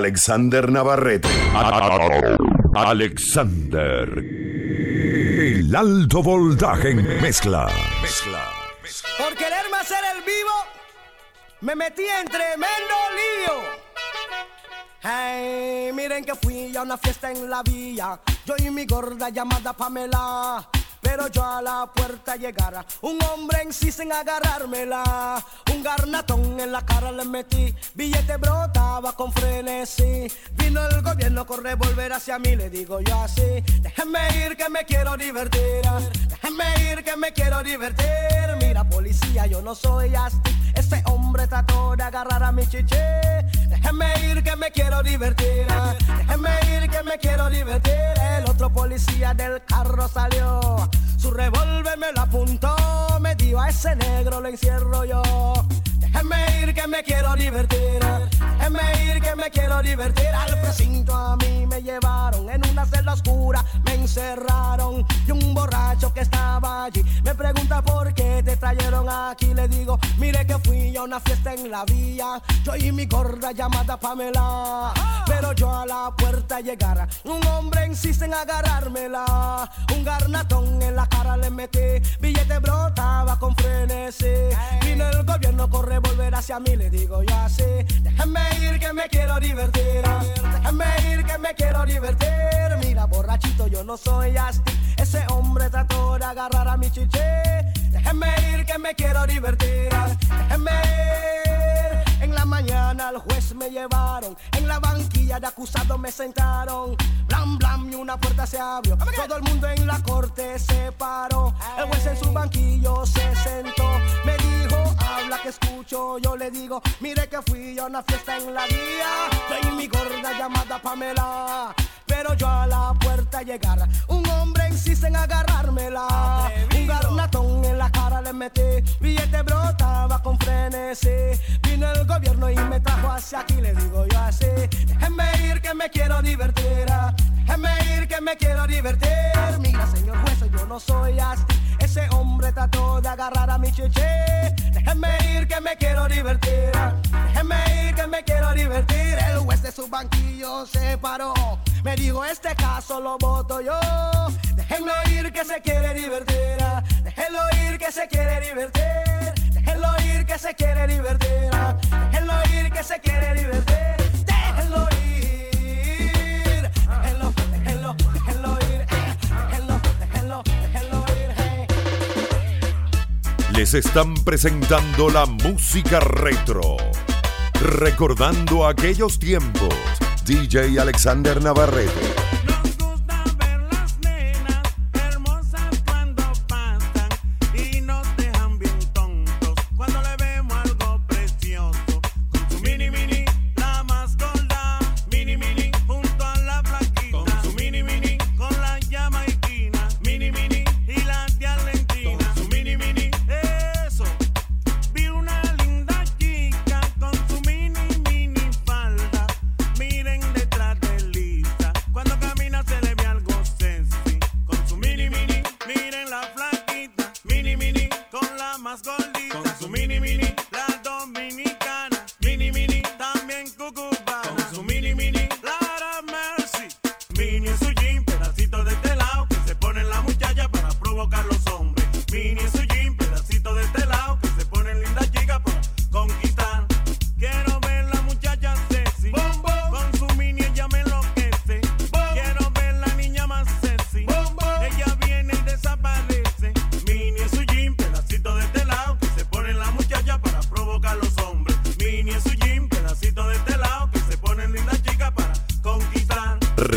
Alexander Navarrete. Alexander. El alto voltaje en mezcla. Mezcla. Por quererme hacer el vivo, me metí en tremendo lío. Hey, miren que fui a una fiesta en la villa. Yo y mi gorda llamada Pamela. Pero yo a la puerta llegara, un hombre en sí sin agarrármela. Un garnatón en la cara le metí, billete brotaba con frenesí. Vino el gobierno con revólver hacia mí, le digo yo así. Déjenme ir que me quiero divertir, déjenme ir que me quiero divertir. Mira policía, yo no soy así. Ese hombre trató agarrar a mi chiché. Déjenme ir que me quiero divertir, déjenme ir que me quiero divertir. El otro policía del carro salió. Su revólver me lo apuntó, me dio a ese negro, lo encierro yo. Déjenme ir que me quiero divertir, déjenme ir que me quiero divertir. Al precinto a mí me llevaron en una celda oscura, me encerraron. Y un borracho que estaba allí me pregunta por qué te trajeron aquí. Le digo, mire que fui a una fiesta en la vía, yo y mi gorda llamada Pamela. Pero yo a la puerta llegara, un hombre insiste en agarrármela. Un garnatón en la cara le metí, billete brotaba hacia mí, le digo yo así. Déjenme ir que me quiero divertir, déjenme ir que me quiero divertir. Mira, borrachito, yo no soy así. Ese hombre trató de agarrar a mi chiché. Déjenme ir que me quiero divertir, déjenme ir. En la mañana al juez me llevaron, en la banquilla de acusado me sentaron. Blam, blam, y una puerta se abrió. Todo el mundo en la corte se paró. El juez en su banquillo se sentó. Me habla que escucho. Yo le digo, mire que fui a una fiesta en la vía. Soy mi gorda llamada Pamela. Pero yo a la puerta llegar, un hombre insiste en agarrármela. Un garnatón en la cara le metí, billete brotaba con frenesí. Vino el gobierno y me trajo hacia aquí, le digo yo así. Déjenme ir que me quiero divertir, me quiero divertir. Mira, señor juez, yo no soy así. Ese hombre trató de agarrar a mi chiché. Déjenme ir que me quiero divertir, déjenme ir que me quiero divertir. El juez de su banquillo se paró. Me dijo, este caso lo voto yo. Déjenlo ir que se quiere divertir. Déjenlo ir que se quiere divertir. Déjenlo ir que se quiere divertir. Déjenlo ir que se quiere divertir. Les están presentando la música retro. Recordando aquellos tiempos. DJ Alexander Navarrete.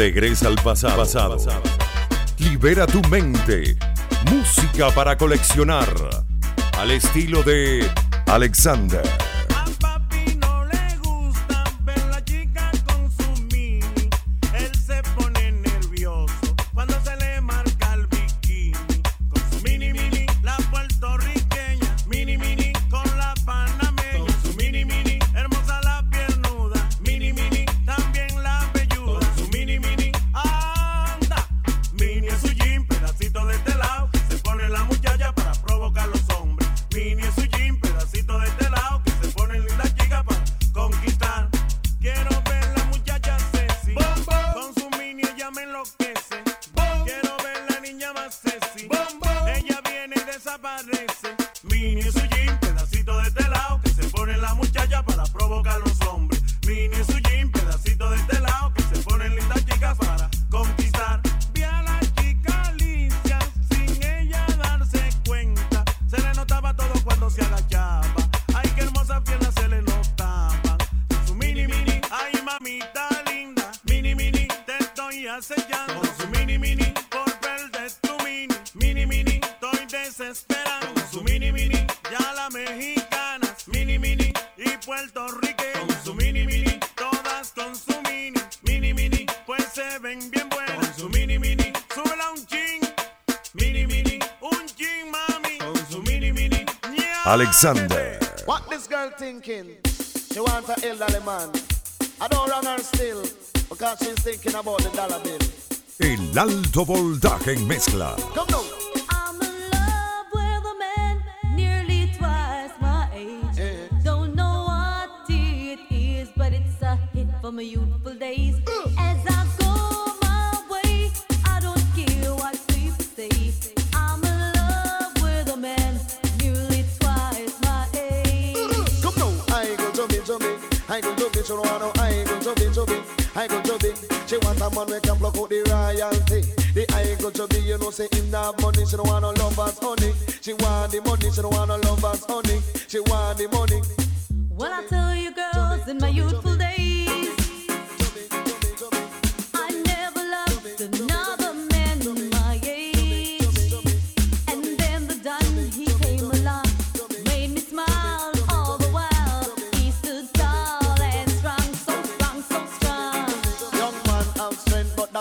Regresa al pasado. Libera tu mente. Música para coleccionar. Al estilo de Alexander. Desesperado. Con su mini mini, ya la mexicana, mini mini, y Puerto Rico. Con su mini mini, todas con su mini, mini mini, pues se ven bien buenas. Con su mini mini, súbela un chin, mini mini, un chin mami. Con su mini mini. Alexander. What this girl thinking? She want a elderly man. I don't run her still because she's thinking about the dollar bill. El alto voltaje en mezcla. Come now. Man we can block out the royalty. The I go to me, you know, say him not money. She don't want no lovers, honey. She want the money. She don't want no lovers, honey. She want the money. Well, I tell you, girls, in my youthful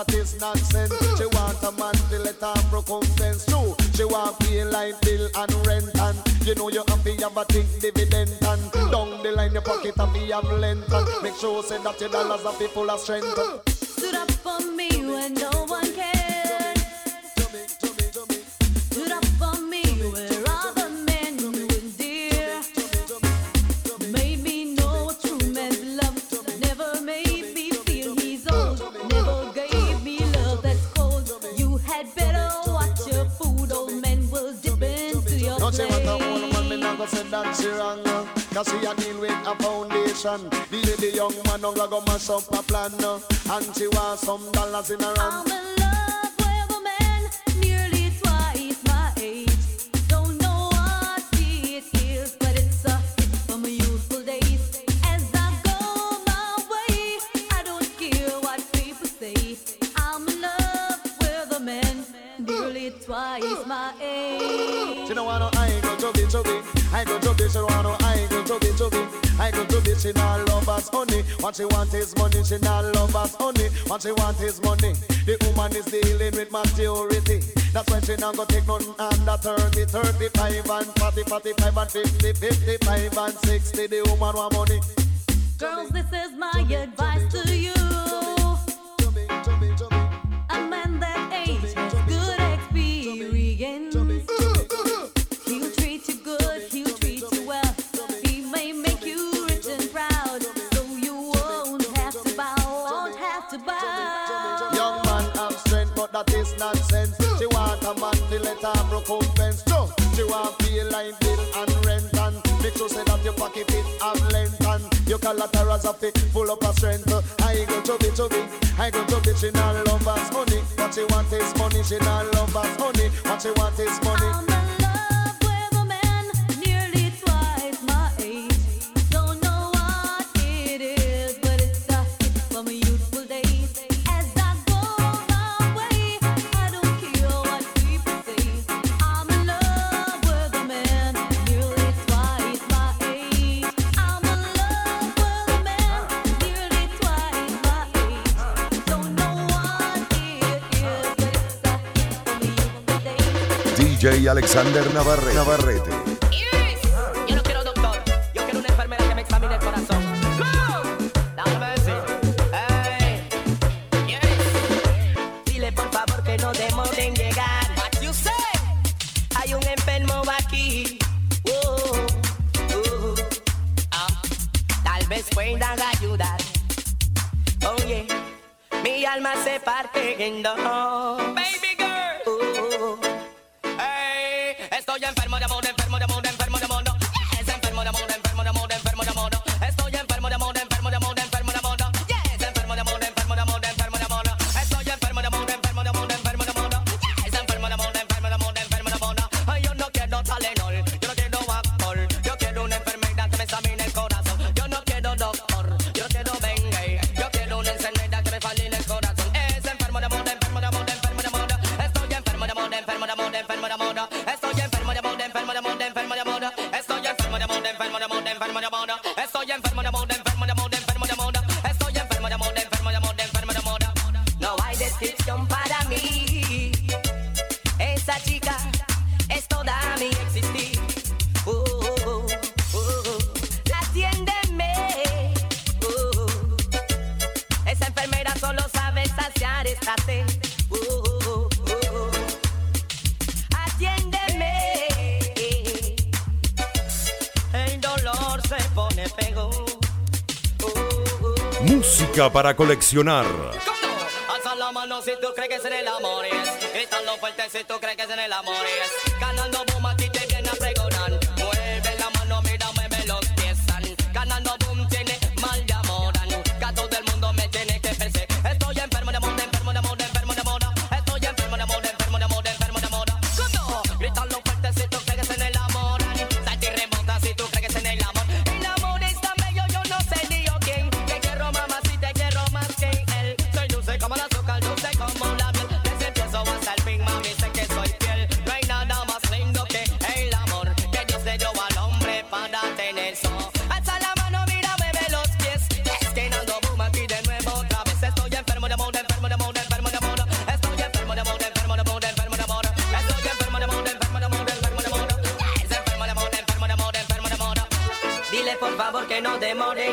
that is nonsense. She want a man to let her recompense. True, she want pay like bill and rent and you know you to have a think dividend and down the line your pocket have to have length and make sure say that your dollars be full of strength. Stood up for me when no one she wrong. Cause she a deal with a foundation. The young man don't go mash up a plan. And she want some dollars in her I'm hand. in love with a man nearly twice my age. Don't know what it is, but it's a hit my youthful days. As I go my way, I don't care what people say. I'm in love with a man nearly twice my age. She don't want no I go to be to be. I go to. She want no I go to be to be. I go to be. She not love us honey. What she want is money. She not love us honey. What she want is money. The woman is dealing with maturity. That's why she not go take none under 30, 35 and 40, 45 and 50, 55 and 60. The woman want money. Girls, this is my advice to you. Nonsense. She want a man to let her recompense. So she want feel like bill and rent and make sure say that your pocket it have length and your collaterals have it full up of strength. I go to be to be, I go to be. She not love us money. What she want is money. She not love us honey. What she want is money. Alexander Navarrete. Yo no quiero doctor, yo quiero una enfermera que me examine el corazón. Dile por favor que no demore en llegar. What you say? Hay un enfermo aquí. Uh, uh, ah, tal vez puedan ayudar. Oye, mi alma se parte en dos. Baby Música para coleccionar.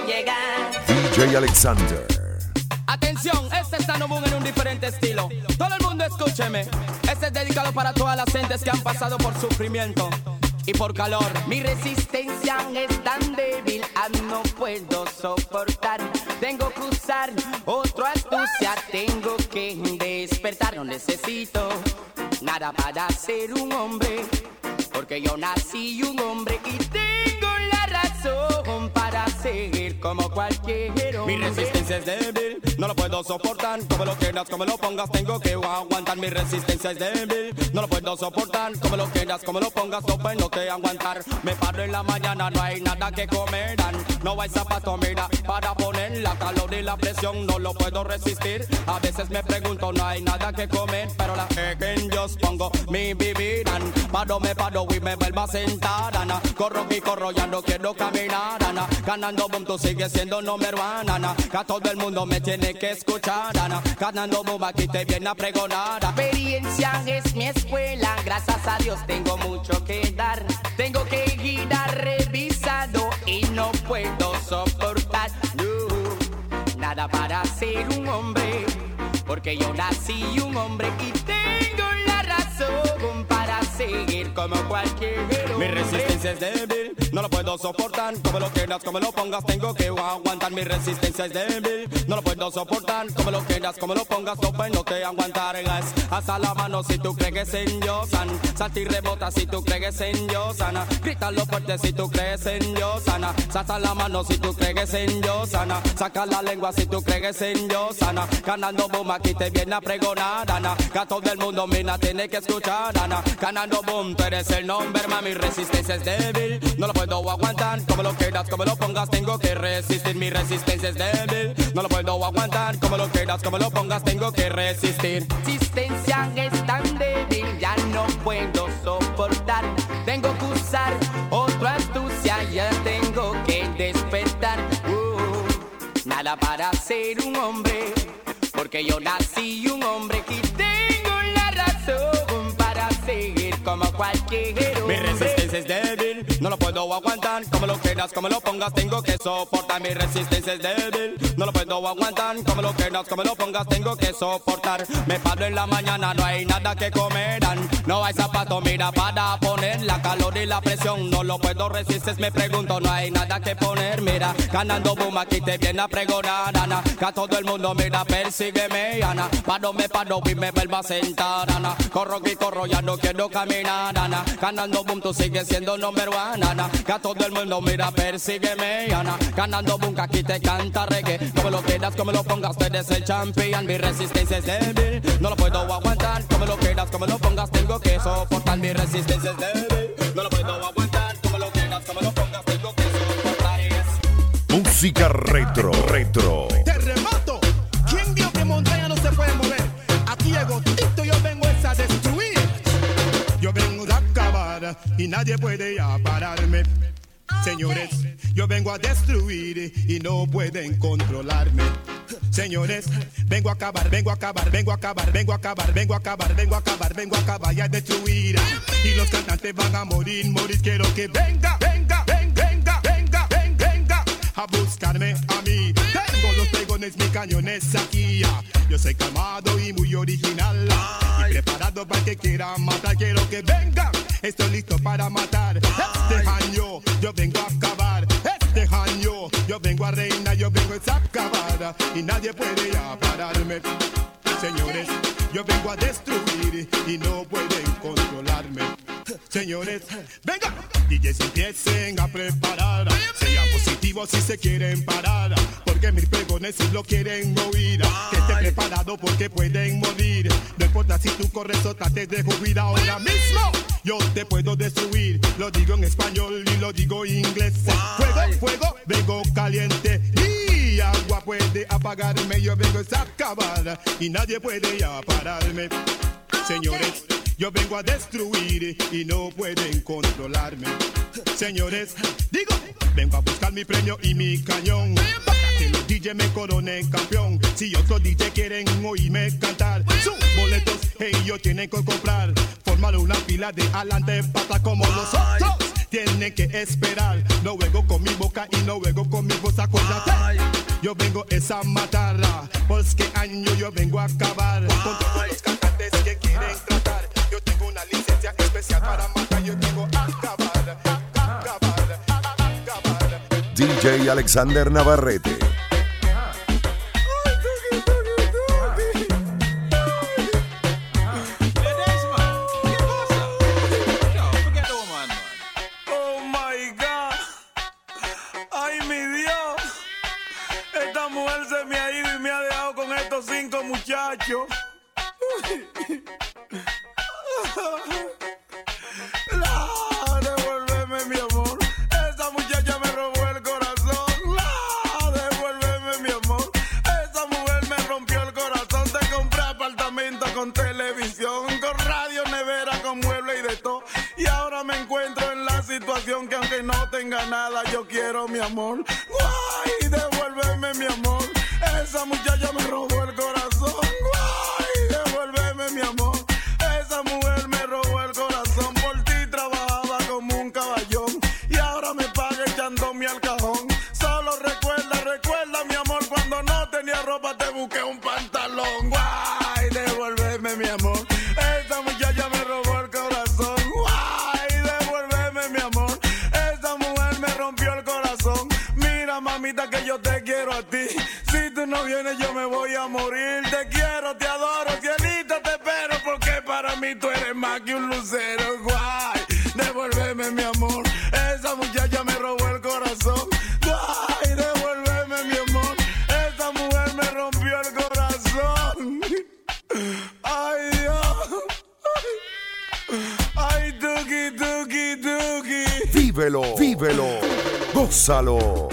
No llegar DJ Alexander. Atención, este es Sano Boom en un diferente estilo. Todo el mundo escúcheme. Este es dedicado para todas las gentes que han pasado por sufrimiento y por calor. Mi resistencia es tan débil, ah, no puedo soportar. Tengo que usar otro astucia, tengo que despertar. No necesito nada para ser un hombre, porque yo nací un hombre y tengo como cualquier hombre. Mi resistencia es débil, no lo puedo soportar. Como lo quieras, como lo pongas, tengo que aguantar. Mi resistencia es débil, no lo puedo soportar. Como lo quieras, como lo pongas, no puedo que aguantar. Me paro en la mañana, no hay nada que comerán. No hay zapato, mira, para poner la calor y la presión, no lo puedo resistir. A veces me pregunto, no hay nada que comer, pero la que yo pongo mi bebida. Paro, me paro y me vuelvo a sentar. Ana. Corro y corro, ya no quiero caminar. Ana. Ganando boom, tú sigues siendo número uno. Que todo el mundo me tiene que escuchar. Ana. Ganando boom, aquí te viene a pregonar. experiencia es mi escuela. Gracias a Dios tengo mucho que dar. Tengo que ir a revisado y no puedo soportar nada para ser un hombre. Porque yo nací un hombre y tengo la para seguir como cualquier Mi resistencia es débil, no lo puedo soportar. Como lo quieras, como lo pongas, tengo que aguantar. Mi resistencia es débil, no lo puedo soportar. Como lo quieras, como lo pongas, no puedo que aguantar. Alza la mano si tú crees que es en yo, san. Salta y rebota si tú crees que es en yo, sana. Grítalo fuerte si tú crees en yo, sana. Salta la mano si tú crees que es en yo, sana. Saca la lengua si tú crees que es en yo, sana. Ganando boom, aquí te viene a pregonar, Ana. Que mundo, mina, tiene que escuchar, Ana. Ganando boom, tú eres el nombre, mami. Resistencia es débil, no lo puedo aguantar. Como lo quieras, como lo pongas, tengo que resistir. Mi resistencia es débil, no lo puedo aguantar. Como lo quieras, como lo pongas, tengo que resistir. resistencia es tan débil, ya no puedo soportar. Tengo que usar otra astucia, ya tengo que despertar. Uh, nada para ser un hombre, porque yo nací un hombre cualquier hombre. débil, no lo puedo aguantar. Como lo quieras, como lo pongas, tengo que soportar. Mi resistencia es débil, no lo puedo aguantar. Como lo quieras, como lo pongas, tengo que soportar. Me paro en la mañana, no hay nada que comerán. No hay zapato, mira, para poner la calor y la presión. No lo puedo resistir, me pregunto, no hay nada que poner. Mira, ganando boom, aquí te viene a pregonar, Ana. Que a todo el mundo, mira, persígueme, Ana. Paro, me paro y me vuelvo a sentar, Ana. Corro y corro, ya no quiero caminar, Ana. Ganando boom, tú sigues siendo número uno, Que a todo el mundo, mira, persígueme, Ana. Ganando que aquí te canta reggae. Como lo quieras, como lo pongas, tú eres el champion. Mi resistencia es débil, no lo puedo aguantar. Como lo quieras, como lo pongas, tengo que soportar. Mi resistencia es débil, no lo puedo aguantar. Como lo quieras, como lo pongas, tengo que soportar. Música retro, retro. Nadie puede ya pararme. Señores, yo vengo a destruir y no pueden controlarme. Señores, vengo a acabar, vengo a acabar, vengo a acabar, vengo a acabar, vengo a acabar, vengo a acabar, vengo a acabar y a destruir. Y los cantantes van a morir, morir. Quiero que venga, venga, venga, venga, venga, venga, a buscarme a mí. Los pegones, mis cañones aquí. ah. Yo soy calmado y muy original. Y preparado para que quiera matar. Quiero que venga. Estoy listo para matar. Este año yo vengo a acabar. Este año yo vengo a nueva reina, yo vengo a acabar y nadie puede ya pararme. Señores, yo vengo a destruir y no pueden controlarme. Señores, venga, DJs empiecen a preparar. Sean positivos si se quieren parar. Porque mis pregones si lo quieren oír. Que esté preparado porque pueden morir. No importa si tú corres o trates de huir ahora mismo. Yo te puedo destruir. Lo digo en español y lo digo en inglés. Fuego, fuego, vengo caliente. Y agua puede apagarme. Yo vengo a acabar y nadie puede ya pararme. Señores, yo vengo a destruir y no pueden controlarme. Señores, digo, vengo a buscar mi premio y mi cañón. Que los DJ me coronen campeón. Si otros DJ quieren oírme cantar, sus boletos ellos tienen que comprar. Formar una fila de adelante pata como los otros. Tienen que esperar. No juego con mi boca y no juego con mi voz. Acuérdate. Yo vengo es a matarla. Pues que año yo vengo a acabar con todos los cantantes que quieren tratar. Yo tengo una licencia especial para matar. Yo tengo acabar, acabar, a acabar. DJ Alexander Navarrete. Muchacha yo me voy a morir. Te quiero, te adoro, cielito, te espero. Porque para mí tú eres más que un lucero. Guay, devuélveme mi amor. Esa muchacha me robó el corazón. Guay, devuélveme mi amor. Esa mujer me rompió el corazón. Ay, Dios. Ay, tuki, tuki, tuki. Vívelo, vívelo, gózalo.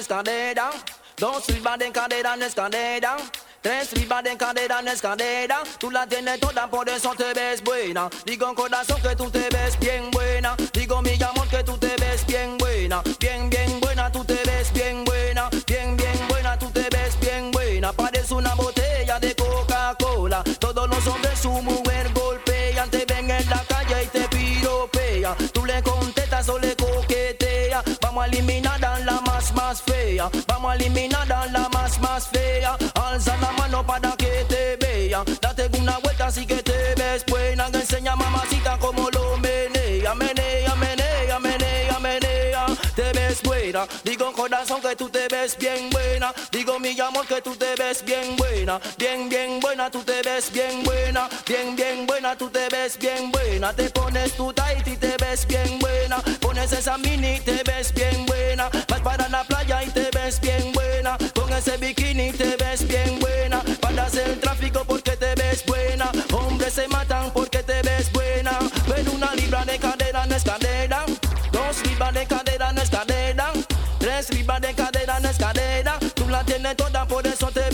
Escalera. Dos libras de cadera en escalera. Tres libras de cadera en escalera. Tú la tienes toda, por eso te ves buena. Digo corazón que tú te ves bien buena. Digo mi amor que tú te ves bien buena. Bien, más fea. Vamos a eliminar la más más fea. Alza la mano para que te vea. Date una vuelta así que te ves buena. Enseña mamacita como lo menea. Menea, menea, menea, menea. Te ves buena. Corazón que tú te ves bien buena. Digo mi amor que tú te ves bien buena. Bien, bien buena, tú te ves bien buena. Bien, bien buena, tú te ves bien buena. Te pones tu tight y te ves bien buena. Pones esa mini y te ves bien buena. Vas para la playa y te ves bien buena. Con ese bikini te ves bien buena. Para hacer tráfico porque te ves buena. Hombres se matan porque te ves buena. Pero una libra de cadera no es cadera. Dos libras de cadera. Tres libras de cadera no es cadera. Tú la tienes toda, por eso te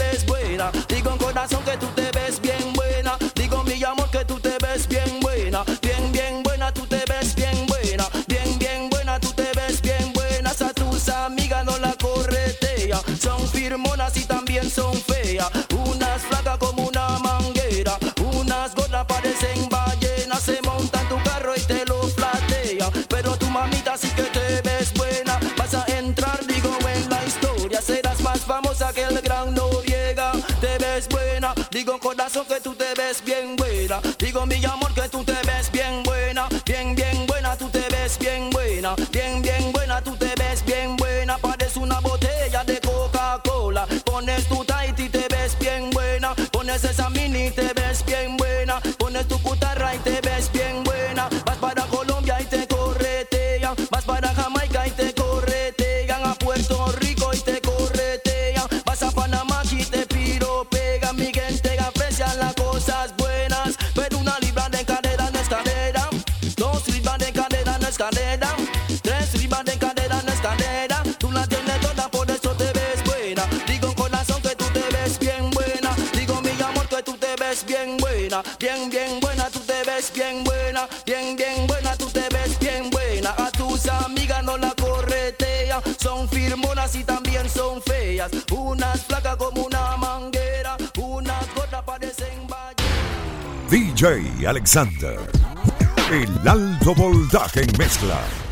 que tú te ves bien buena. Digo mi amor que tú te ves bien buena. Bien, bien buena, tú te ves bien buena. Bien, bien buena, tú te ves bien buena. Parece una botella de Coca-Cola. Pones tu tight y te ves bien buena. Pones esa mini y te ves bien buena. Cadera no es cadera. Tres libras de cadera no es cadera. Tú la tienes toda, por eso te ves buena. Digo corazón que tú te ves bien buena. Digo mi amor que tú te ves bien buena. Bien, bien buena, tú te ves bien buena. Bien, bien buena, tú te ves bien buena. A tus amigas no la corretea. Son firmonas y también son feas. Unas flacas como una manguera. Unas gordas parecen ballenas. DJ Alexander. El alto voltaje en mezcla.